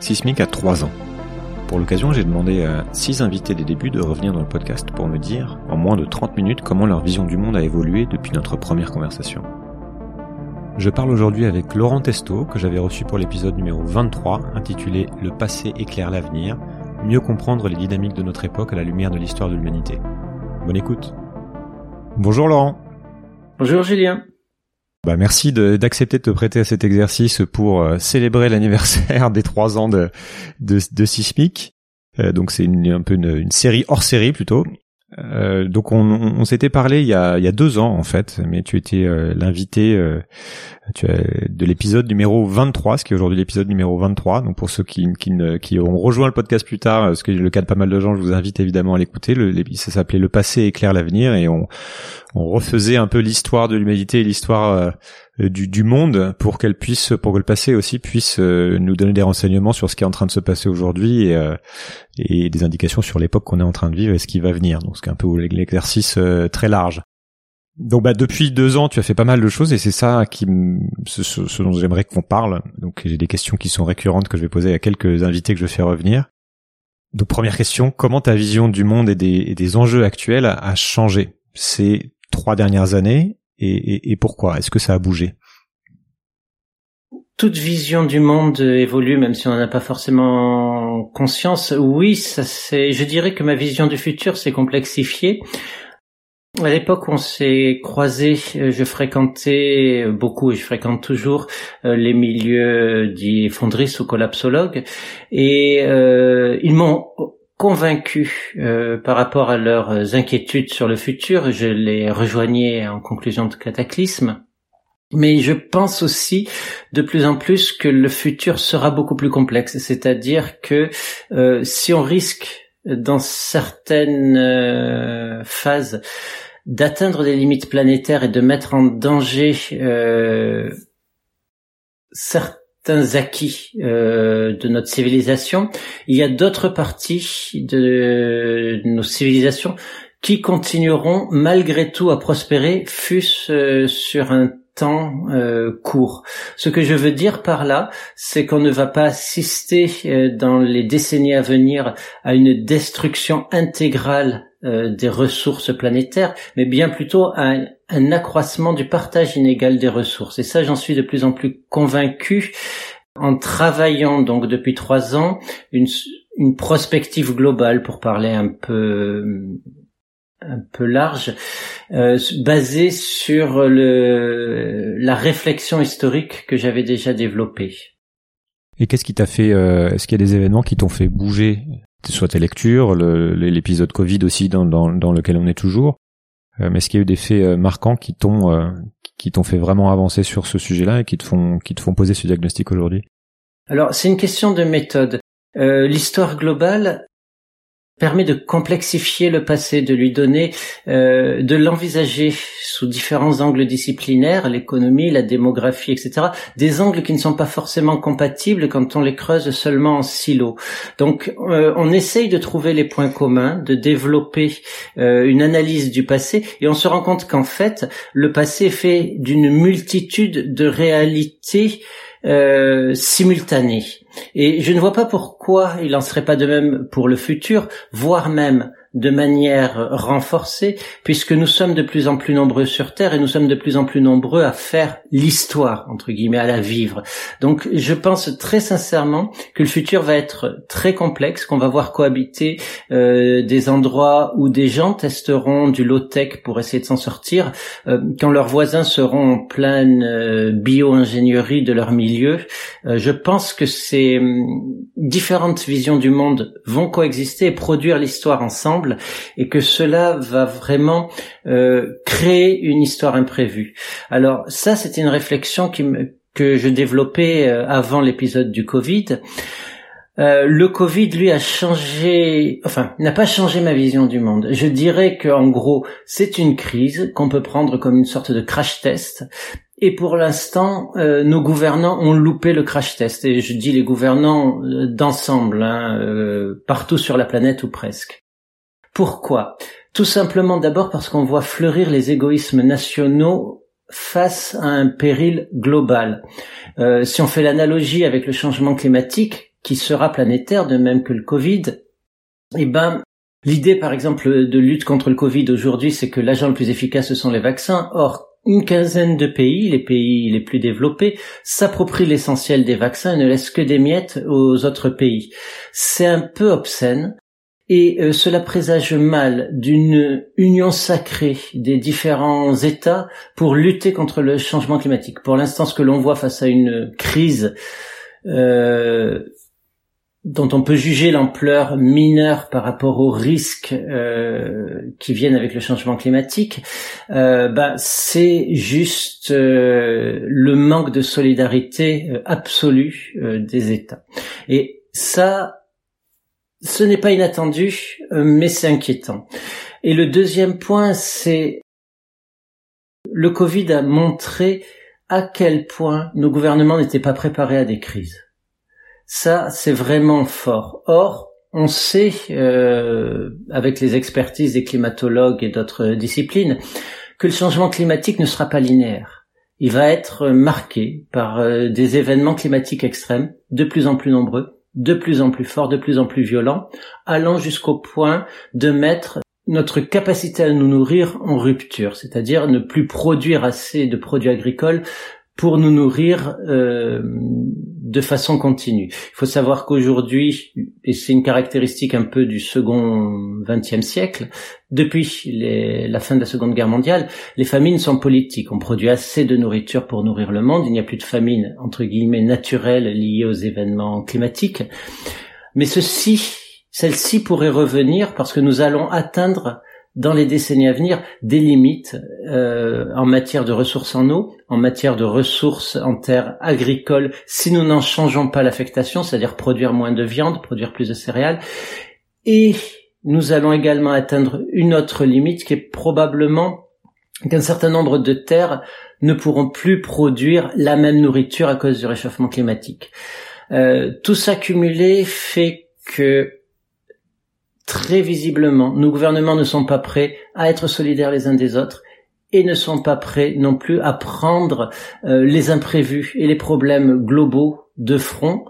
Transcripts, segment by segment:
Sismic a 3 ans. Pour l'occasion, j'ai demandé à 6 invités des débuts de revenir dans le podcast pour me dire, en moins de 30 minutes, comment leur vision du monde a évolué depuis notre première conversation. Je parle aujourd'hui avec Laurent Testo, que j'avais reçu pour l'épisode numéro 23, intitulé Le passé éclaire l'avenir, mieux comprendre les dynamiques de notre époque à la lumière de l'histoire de l'humanité. Bonne écoute. Bonjour Laurent. Bonjour Julien. Bah merci d'accepter de, te prêter à cet exercice pour euh, célébrer l'anniversaire des trois ans de, de, de Sismic. Euh, donc c'est un peu une, série hors série plutôt. Euh, donc on, on s'était parlé il y, a, il y a deux ans en fait, mais tu étais euh, l'invité euh, de l'épisode numéro 23, ce qui est aujourd'hui l'épisode numéro 23. Donc pour ceux qui, qui, qui ont rejoint le podcast plus tard, ce qui est le cas de pas mal de gens, je vous invite évidemment à l'écouter. Le, ça s'appelait Le passé éclaire l'avenir et on, on refaisait un peu l'histoire de l'humanité et l'histoire euh, du, du, monde pour qu'elle puisse, pour que le passé aussi puisse euh, nous donner des renseignements sur ce qui est en train de se passer aujourd'hui et, euh, et, des indications sur l'époque qu'on est en train de vivre et ce qui va venir. Donc c'est un peu l'exercice très large. Donc bah depuis deux ans, tu as fait pas mal de choses et c'est ça qui ce, dont j'aimerais qu'on parle. Donc j'ai des questions qui sont récurrentes que je vais poser à quelques invités que je fais revenir. Donc première question, comment ta vision du monde et des, et des enjeux actuels a changé ces trois dernières années et, et, pourquoi? Est-ce que ça a bougé? Toute vision du monde évolue, même si on n'en a pas forcément conscience. Oui, ça c'est. Je dirais que ma vision du futur s'est complexifiée. À l'époque on s'est croisés, je fréquentais beaucoup et je fréquente toujours euh, les milieux dits fonderistes ou collapsologues et euh, ils m'ont convaincu euh, par rapport à leurs inquiétudes sur le futur. Je les rejoignais en conclusion de cataclysme. Mais je pense aussi de plus en plus que le futur sera beaucoup plus complexe. C'est-à-dire que euh, si on risque dans certaines euh, phases d'atteindre des limites planétaires et de mettre en danger certains acquis euh, de notre civilisation, il y a d'autres parties de nos civilisations qui continueront malgré tout à prospérer, fût-ce euh, sur un temps euh, court. Ce que je veux dire par là, c'est qu'on ne va pas assister dans les décennies à venir à une destruction intégrale des ressources planétaires, mais bien plutôt à un accroissement du partage inégal des ressources. Et ça, j'en suis de plus en plus convaincu en travaillant donc depuis trois ans une, une prospective globale pour parler un peu un peu large, euh, basée sur le, la réflexion historique que j'avais déjà développée. Et qu'est-ce qui t'a fait euh, Est-ce qu'il y a des événements qui t'ont fait bouger, soit tes lectures, l'épisode Covid aussi dans, dans, dans lequel on est toujours, euh, mais est-ce qu'il y a eu des faits euh, marquants qui t'ont euh, qui t'ont fait vraiment avancer sur ce sujet-là et qui te font qui te font poser ce diagnostic aujourd'hui? Alors c'est une question de méthode. Euh, L'histoire globale, permet de complexifier le passé, de lui donner, euh, de l'envisager sous différents angles disciplinaires, l'économie, la démographie, etc. Des angles qui ne sont pas forcément compatibles quand on les creuse seulement en silo. Donc, euh, on essaye de trouver les points communs, de développer euh, une analyse du passé, et on se rend compte qu'en fait, le passé est fait d'une multitude de réalités euh, simultanées. Et je ne vois pas pourquoi il en serait pas de même pour le futur, voire même de manière renforcée, puisque nous sommes de plus en plus nombreux sur Terre et nous sommes de plus en plus nombreux à faire l'histoire, entre guillemets, à la vivre. Donc je pense très sincèrement que le futur va être très complexe, qu'on va voir cohabiter euh, des endroits où des gens testeront du low-tech pour essayer de s'en sortir, euh, quand leurs voisins seront en pleine euh, bio-ingénierie de leur milieu. Euh, je pense que ces hum, différentes visions du monde vont coexister et produire l'histoire ensemble et que cela va vraiment euh, créer une histoire imprévue. Alors ça, c'était une réflexion que je développais euh, avant l'épisode du Covid. Euh, le Covid, lui, a changé, enfin, n'a pas changé ma vision du monde. Je dirais que, en gros, c'est une crise qu'on peut prendre comme une sorte de crash test. Et pour l'instant, nos gouvernants ont loupé le crash test. Et je dis les gouvernants d'ensemble, hein, partout sur la planète ou presque. Pourquoi? Tout simplement d'abord parce qu'on voit fleurir les égoïsmes nationaux face à un péril global. Euh, si on fait l'analogie avec le changement climatique, qui sera planétaire, de même que le Covid, eh ben, l'idée, par exemple, de lutte contre le Covid aujourd'hui, c'est que l'agent le plus efficace, ce sont les vaccins. Or, une quinzaine de pays, les pays les plus développés, s'approprient l'essentiel des vaccins et ne laissent que des miettes aux autres pays. C'est un peu obscène et euh, cela présage mal d'une union sacrée des différents États pour lutter contre le changement climatique. Pour l'instant, ce que l'on voit face à une crise euh, dont on peut juger l'ampleur mineure par rapport aux risques euh, qui viennent avec le changement climatique, euh, bah, c'est juste euh, le manque de solidarité euh, absolue des États. Et ça, ce n'est pas inattendu, mais c'est inquiétant. Et le deuxième point, c'est le Covid a montré à quel point nos gouvernements n'étaient pas préparés à des crises. Ça, c'est vraiment fort. Or, on sait, euh, avec les expertises des climatologues et d'autres disciplines, que le changement climatique ne sera pas linéaire. Il va être marqué par euh, des événements climatiques extrêmes, de plus en plus nombreux, de plus en plus forts, de plus en plus violents, allant jusqu'au point de mettre notre capacité à nous nourrir en rupture, c'est-à-dire ne plus produire assez de produits agricoles pour nous nourrir euh, de façon continue. Il faut savoir qu'aujourd'hui, et c'est une caractéristique un peu du second XXe siècle, depuis la fin de la Seconde Guerre mondiale, les famines sont politiques. On produit assez de nourriture pour nourrir le monde. Il n'y a plus de famine entre guillemets naturelle liée aux événements climatiques. Mais ceci, celle-ci pourrait revenir parce que nous allons atteindre dans les décennies à venir des limites euh, en matière de ressources en eau, en matière de ressources en terres agricoles, si nous n'en changeons pas l'affectation, c'est-à-dire produire moins de viande, produire plus de céréales. Et nous allons également atteindre une autre limite qui est probablement qu'un certain nombre de terres ne pourront plus produire la même nourriture à cause du réchauffement climatique. Euh, tout ça cumulé fait que très visiblement, nos gouvernements ne sont pas prêts à être solidaires les uns des autres et ne sont pas prêts non plus à prendre euh, les imprévus et les problèmes globaux de front,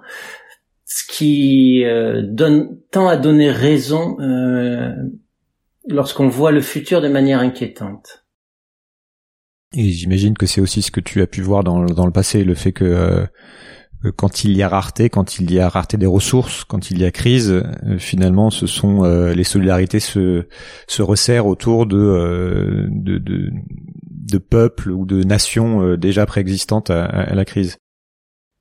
ce qui euh, donne tend à donner raison euh, lorsqu'on voit le futur de manière inquiétante. Et j'imagine que c'est aussi ce que tu as pu voir dans, dans le passé, le fait que quand il y a rareté, quand il y a rareté des ressources, quand il y a crise, euh, finalement, ce sont euh, les solidarités se se resserrent autour de euh, de, de, de, peuples ou de nations déjà préexistantes à, à, la crise.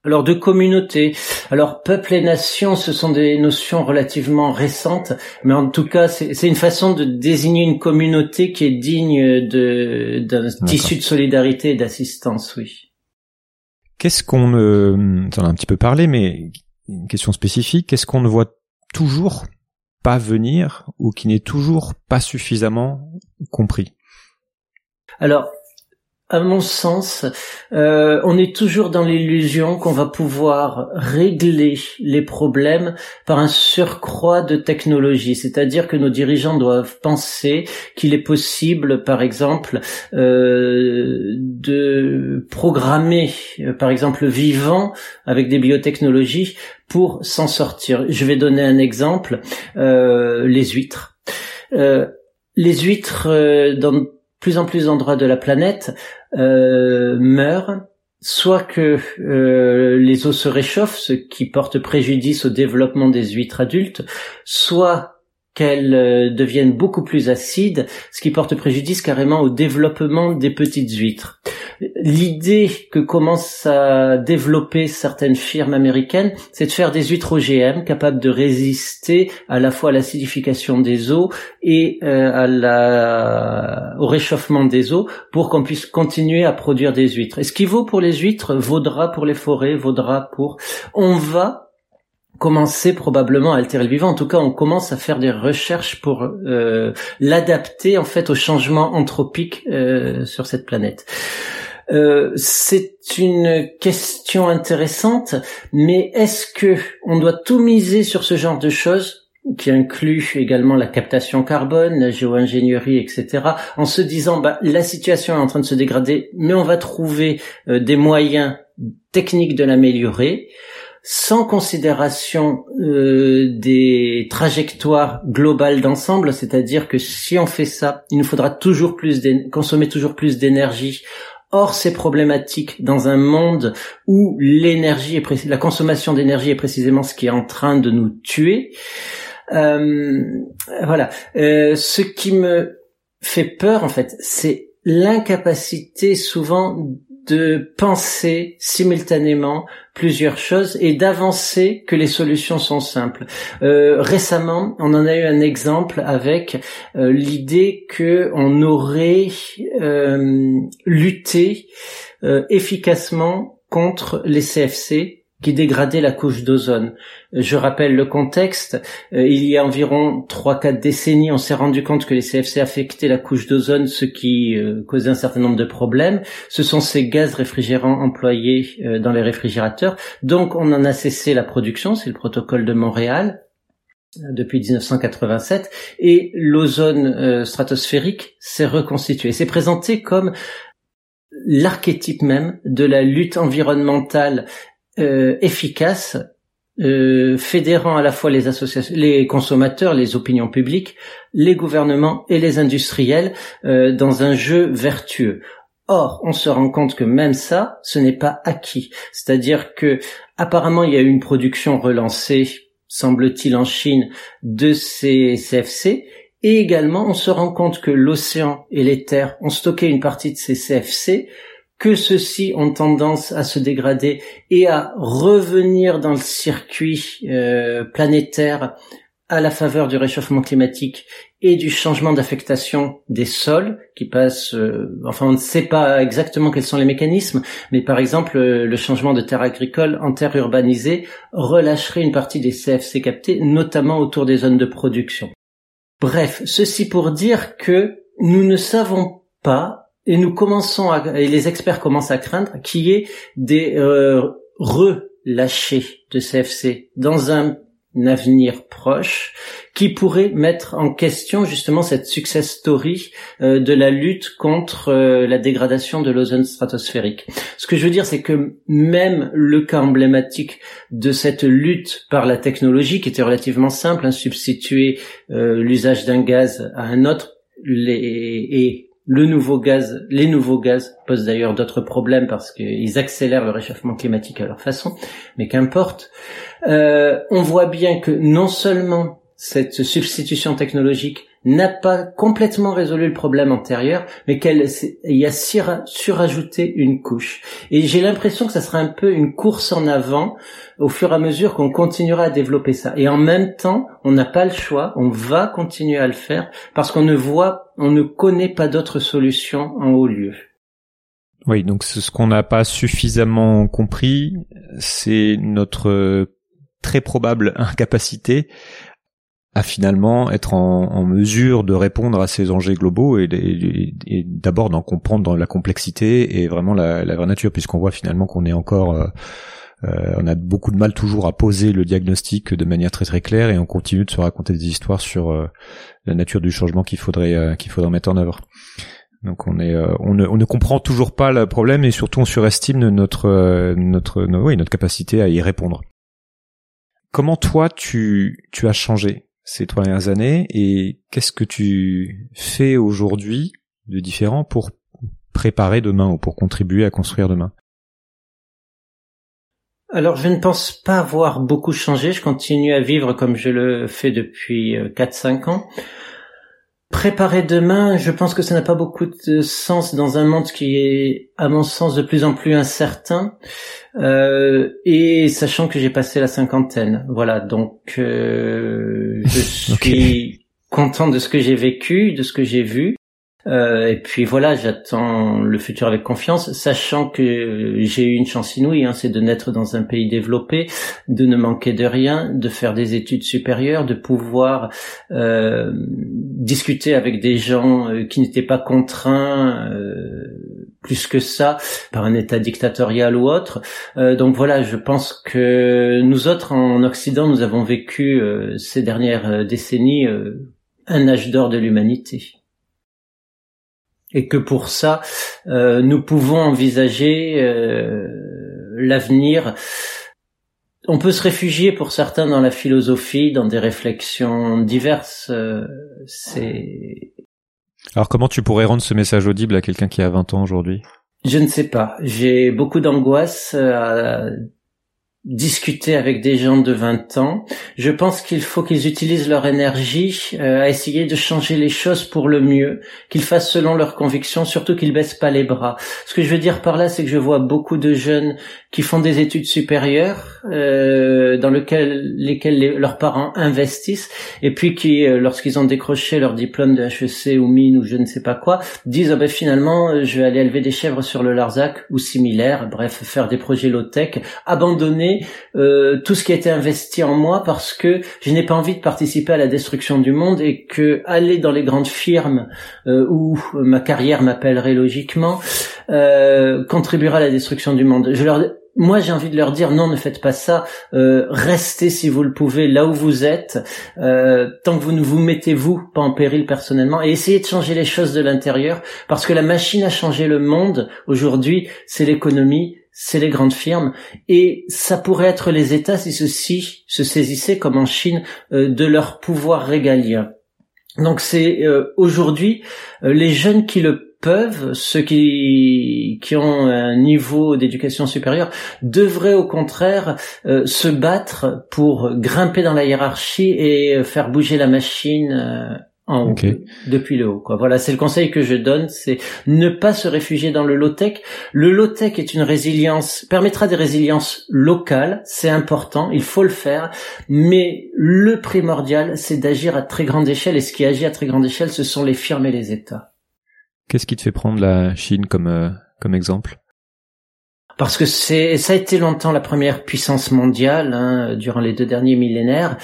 Alors de communauté. Alors peuple et nation, ce sont des notions relativement récentes, mais en tout cas, c'est une façon de désigner une communauté qui est digne d'un tissu de solidarité et d'assistance, oui. Qu'est-ce qu'on ne, t'en as un petit peu parlé, mais une question spécifique, qu'est-ce qu'on ne voit toujours pas venir ou qui n'est toujours pas suffisamment compris? Alors, à mon sens, euh, on est toujours dans l'illusion qu'on va pouvoir régler les problèmes par un surcroît de technologie. C'est-à-dire que nos dirigeants doivent penser qu'il est possible, par exemple, euh, de programmer, euh, par exemple, vivant avec des biotechnologies pour s'en sortir. Je vais donner un exemple les huîtres. les huîtres dans plus en plus d'endroits de la planète euh, meurent, soit que euh, les eaux se réchauffent, ce qui porte préjudice au développement des huîtres adultes, soit qu'elles euh, deviennent beaucoup plus acides, ce qui porte préjudice carrément au développement des petites huîtres. L'idée que commencent à développer certaines firmes américaines, c'est de faire des huîtres OGM capables de résister à la fois à l'acidification des eaux et euh, à la... au réchauffement des eaux pour qu'on puisse continuer à produire des huîtres. Et ce qui vaut pour les huîtres vaudra pour les forêts, vaudra pour... On va commencer probablement à altérer le vivant. En tout cas, on commence à faire des recherches pour euh, l'adapter en fait au changement anthropique euh, sur cette planète. Euh, c'est une question intéressante, mais est-ce que on doit tout miser sur ce genre de choses qui inclut également la captation carbone, la géo-ingénierie, etc., en se disant bah, la situation est en train de se dégrader, mais on va trouver des moyens techniques de l'améliorer sans considération euh, des trajectoires globales d'ensemble, c'est-à-dire que si on fait ça, il nous faudra toujours plus consommer toujours plus d'énergie. Or, c'est problématique dans un monde où l'énergie est la consommation d'énergie est précisément ce qui est en train de nous tuer. Euh, voilà. Euh, ce qui me fait peur, en fait, c'est l'incapacité souvent de penser simultanément plusieurs choses et d'avancer que les solutions sont simples. Euh, récemment, on en a eu un exemple avec euh, l'idée que on aurait euh, lutté efficacement contre les CFC qui dégradait la couche d'ozone. Je rappelle le contexte. Euh, il y a environ 3-4 décennies, on s'est rendu compte que les CFC affectaient la couche d'ozone, ce qui euh, causait un certain nombre de problèmes. Ce sont ces gaz réfrigérants employés euh, dans les réfrigérateurs. Donc on en a cessé la production, c'est le protocole de Montréal depuis 1987 et l'ozone stratosphérique s'est reconstitué. C'est présenté comme l'archétype même de la lutte environnementale euh, efficace, euh, fédérant à la fois les associations, les consommateurs, les opinions publiques, les gouvernements et les industriels euh, dans un jeu vertueux. Or, on se rend compte que même ça, ce n'est pas acquis. C'est-à-dire que apparemment il y a eu une production relancée, semble-t-il en Chine, de ces CFC, et également on se rend compte que l'océan et les terres ont stocké une partie de ces CFC que ceux-ci ont tendance à se dégrader et à revenir dans le circuit euh, planétaire à la faveur du réchauffement climatique et du changement d'affectation des sols qui passe euh, enfin on ne sait pas exactement quels sont les mécanismes mais par exemple euh, le changement de terre agricole en terre urbanisée relâcherait une partie des CFC captés notamment autour des zones de production. Bref, ceci pour dire que nous ne savons pas et nous commençons à, et les experts commencent à craindre qu'il y ait des euh, relâchés de CFC dans un avenir proche qui pourrait mettre en question justement cette success story euh, de la lutte contre euh, la dégradation de l'ozone stratosphérique. Ce que je veux dire, c'est que même le cas emblématique de cette lutte par la technologie, qui était relativement simple, hein, substituer euh, l'usage d'un gaz à un autre, les, et le nouveau gaz, les nouveaux gaz posent d'ailleurs d'autres problèmes parce qu'ils accélèrent le réchauffement climatique à leur façon, mais qu'importe. Euh, on voit bien que non seulement cette substitution technologique n'a pas complètement résolu le problème antérieur, mais qu'elle y a surajouté une couche. Et j'ai l'impression que ça sera un peu une course en avant au fur et à mesure qu'on continuera à développer ça. Et en même temps, on n'a pas le choix, on va continuer à le faire parce qu'on ne voit, on ne connaît pas d'autres solutions en haut lieu. Oui, donc ce qu'on n'a pas suffisamment compris, c'est notre très probable incapacité à finalement être en, mesure de répondre à ces enjeux globaux et, d'abord d'en comprendre dans la complexité et vraiment la, vraie nature, puisqu'on voit finalement qu'on est encore euh, euh, on a beaucoup de mal toujours à poser le diagnostic de manière très très claire et on continue de se raconter des histoires sur euh, la nature du changement qu'il faudrait qu'il faudrait mettre en œuvre. Donc on est on ne, on ne comprend toujours pas le problème et surtout on surestime notre notre oui, notre capacité à y répondre. Comment toi tu tu as changé? Ces trois dernières années et qu'est-ce que tu fais aujourd'hui de différent pour préparer demain ou pour contribuer à construire demain? Alors je ne pense pas avoir beaucoup changé, je continue à vivre comme je le fais depuis 4-5 euh, ans. Préparer demain, je pense que ça n'a pas beaucoup de sens dans un monde qui est, à mon sens, de plus en plus incertain. Euh, et sachant que j'ai passé la cinquantaine, voilà. Donc, euh, je suis content de ce que j'ai vécu, de ce que j'ai vu. Euh, et puis voilà, j'attends le futur avec confiance, sachant que j'ai eu une chance inouïe, hein, c'est de naître dans un pays développé, de ne manquer de rien, de faire des études supérieures, de pouvoir euh, discuter avec des gens euh, qui n'étaient pas contraints plus que ça par un État dictatorial ou autre. donc voilà, je pense que nous autres en Occident, nous avons vécu ces dernières décennies un âge d'or de l'humanité et que pour ça, euh, nous pouvons envisager euh, l'avenir on peut se réfugier pour certains dans la philosophie, dans des réflexions diverses. Euh, c'est. Alors comment tu pourrais rendre ce message audible à quelqu'un qui a 20 ans aujourd'hui? Je ne sais pas. J'ai beaucoup d'angoisse à discuter avec des gens de 20 ans. Je pense qu'il faut qu'ils utilisent leur énergie euh, à essayer de changer les choses pour le mieux, qu'ils fassent selon leurs convictions, surtout qu'ils baissent pas les bras. Ce que je veux dire par là, c'est que je vois beaucoup de jeunes qui font des études supérieures, euh, dans lequel, lesquelles leurs parents investissent, et puis qui, euh, lorsqu'ils ont décroché leur diplôme de HEC ou mine ou je ne sais pas quoi, disent oh ben finalement euh, je vais aller élever des chèvres sur le Larzac ou similaire, bref, faire des projets low-tech, abandonner euh, tout ce qui a été investi en moi parce que je n'ai pas envie de participer à la destruction du monde et que aller dans les grandes firmes euh, où ma carrière m'appellerait logiquement euh, contribuera à la destruction du monde. Moi, j'ai envie de leur dire non, ne faites pas ça. restez si vous le pouvez là où vous êtes, tant que vous ne vous mettez vous pas en péril personnellement, et essayez de changer les choses de l'intérieur, parce que la machine a changé le monde aujourd'hui, c'est l'économie, c'est les grandes firmes, et ça pourrait être les États si ceux-ci se saisissaient, comme en Chine, euh, de leur pouvoir régalien. Donc c'est euh, aujourd'hui euh, les jeunes qui le peuvent, ceux qui, qui ont un niveau d'éducation supérieure, devraient au contraire se battre pour grimper dans la hiérarchie et faire bouger la machine en haut, depuis le haut. Quoi. Voilà, c'est le conseil que je donne, c'est ne pas se réfugier dans le low-tech. Le low-tech est une résilience, permettra des résiliences locales, c'est important, il faut le faire, mais le primordial, c'est d'agir à très grande échelle, et ce qui agit à très grande échelle, ce sont les firmes et les États. Qu'est-ce qui te fait prendre la Chine comme, euh, comme exemple? Parce que c'est ça a été longtemps la première puissance mondiale hein, durant les deux derniers millénaires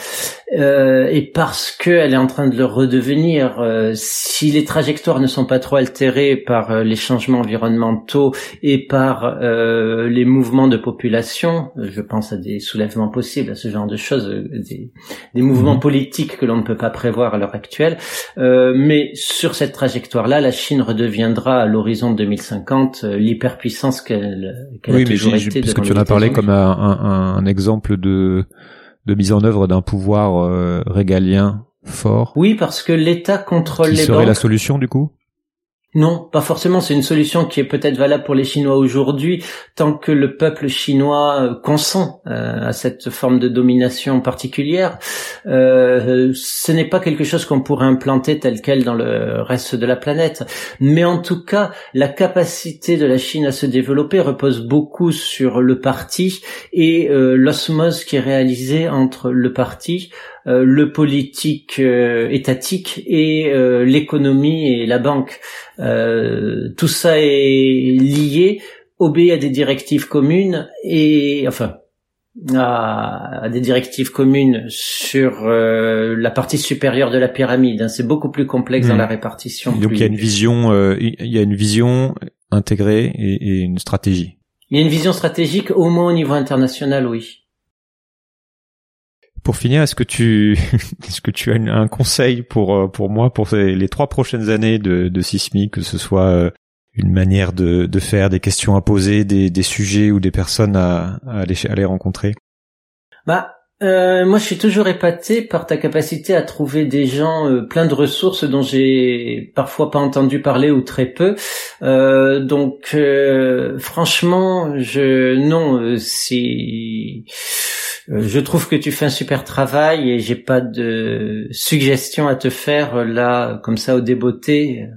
euh, et parce qu'elle est en train de le redevenir. Euh, si les trajectoires ne sont pas trop altérées par euh, les changements environnementaux et par euh, les mouvements de population, je pense à des soulèvements possibles, à ce genre de choses, des, des mouvements mhm. politiques que l'on ne peut pas prévoir à l'heure actuelle. mais sur cette trajectoire-là, la Chine redeviendra à l'horizon 2050 l'hyperpuissance qu'elle qu'elle oui, a toujours mais été. Parce que tu en as parlé comme un, un, un exemple de de mise en œuvre d'un pouvoir euh, régalien fort. Oui, parce que l'État contrôle qui les serait la solution du coup? Non, pas forcément. C'est une solution qui est peut-être valable pour les Chinois aujourd'hui, tant que le peuple chinois euh, consent euh, à cette forme de domination particulière. Euh, ce n'est pas quelque chose qu'on pourrait implanter tel quel dans le reste de la planète. Mais en tout cas, la capacité de la Chine à se développer repose beaucoup sur le parti et l'osmose qui est réalisée entre le parti, le politique étatique et l'économie et la banque. Tout ça est lié, obéit à des directives communes et enfin à, des directives communes sur la partie supérieure de la pyramide. Hein. C'est beaucoup plus complexe dans hmm. la répartition. Donc il y a une vision, il y a une vision intégrée et, et une stratégie. Il y a une vision stratégique au moins au niveau international, oui. Pour finir, est-ce que tu est-ce que tu as un conseil pour euh, pour moi pour les trois prochaines années de, de que ce soit euh, une manière de, de faire, des questions à poser, des, des sujets ou des personnes à, à aller, à aller rencontrer? Bah euh, moi, je suis toujours épaté par ta capacité à trouver des gens euh, pleins de ressources dont j'ai parfois pas entendu parler ou très peu. Euh, donc, franchement, je non, euh, je trouve que tu fais un super travail et j'ai pas de suggestions à te faire euh, là, comme ça au débeauté.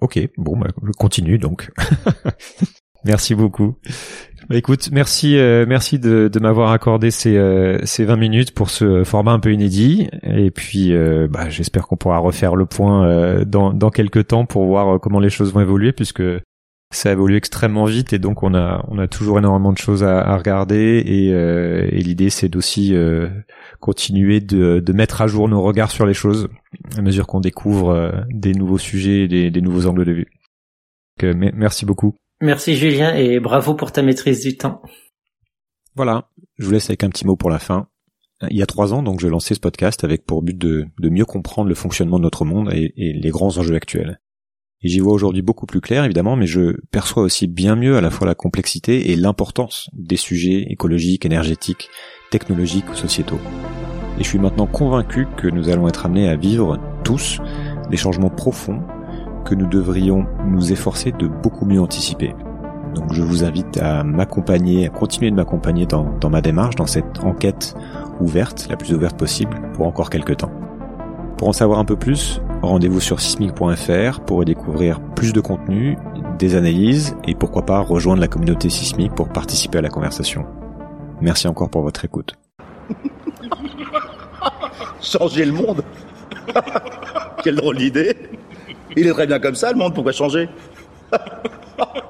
Ok, bon, bah, continue donc. merci beaucoup. Bah, écoute, merci, euh, merci de, m'avoir accordé ces, ces 20 minutes pour ce format un peu inédit. Et puis, bah, j'espère qu'on pourra refaire le point dans, dans quelques temps pour voir comment les choses vont évoluer, puisque ça évolue extrêmement vite et donc on a on a toujours énormément de choses à, regarder et, euh, et l'idée c'est d'aussi euh, continuer de, de mettre à jour nos regards sur les choses à mesure qu'on découvre euh, des nouveaux sujets et des, des nouveaux angles de vue. Donc, merci beaucoup. Merci Julien et bravo pour ta maîtrise du temps. Voilà, je vous laisse avec un petit mot pour la fin. Il y a trois ans, donc, j'ai lancé ce podcast avec pour but de, de mieux comprendre le fonctionnement de notre monde et les grands enjeux actuels. J'y vois aujourd'hui beaucoup plus clair, évidemment, mais je perçois aussi bien mieux à la fois la complexité et l'importance des sujets écologiques, énergétiques, technologiques ou sociétaux. Et je suis maintenant convaincu que nous allons être amenés à vivre tous des changements profonds que nous devrions nous efforcer de beaucoup mieux anticiper. Donc je vous invite à m'accompagner, à continuer de m'accompagner dans, dans ma démarche, dans cette enquête ouverte, la plus ouverte possible, pour encore quelques temps. Pour en savoir un peu plus, rendez-vous sur sismic.fr pour découvrir plus de contenu, des analyses et pourquoi pas rejoindre la communauté sismique pour participer à la conversation. Merci encore pour votre écoute. Changer le monde Quelle drôle d'idée Il est très bien comme ça, le monde, pourquoi changer?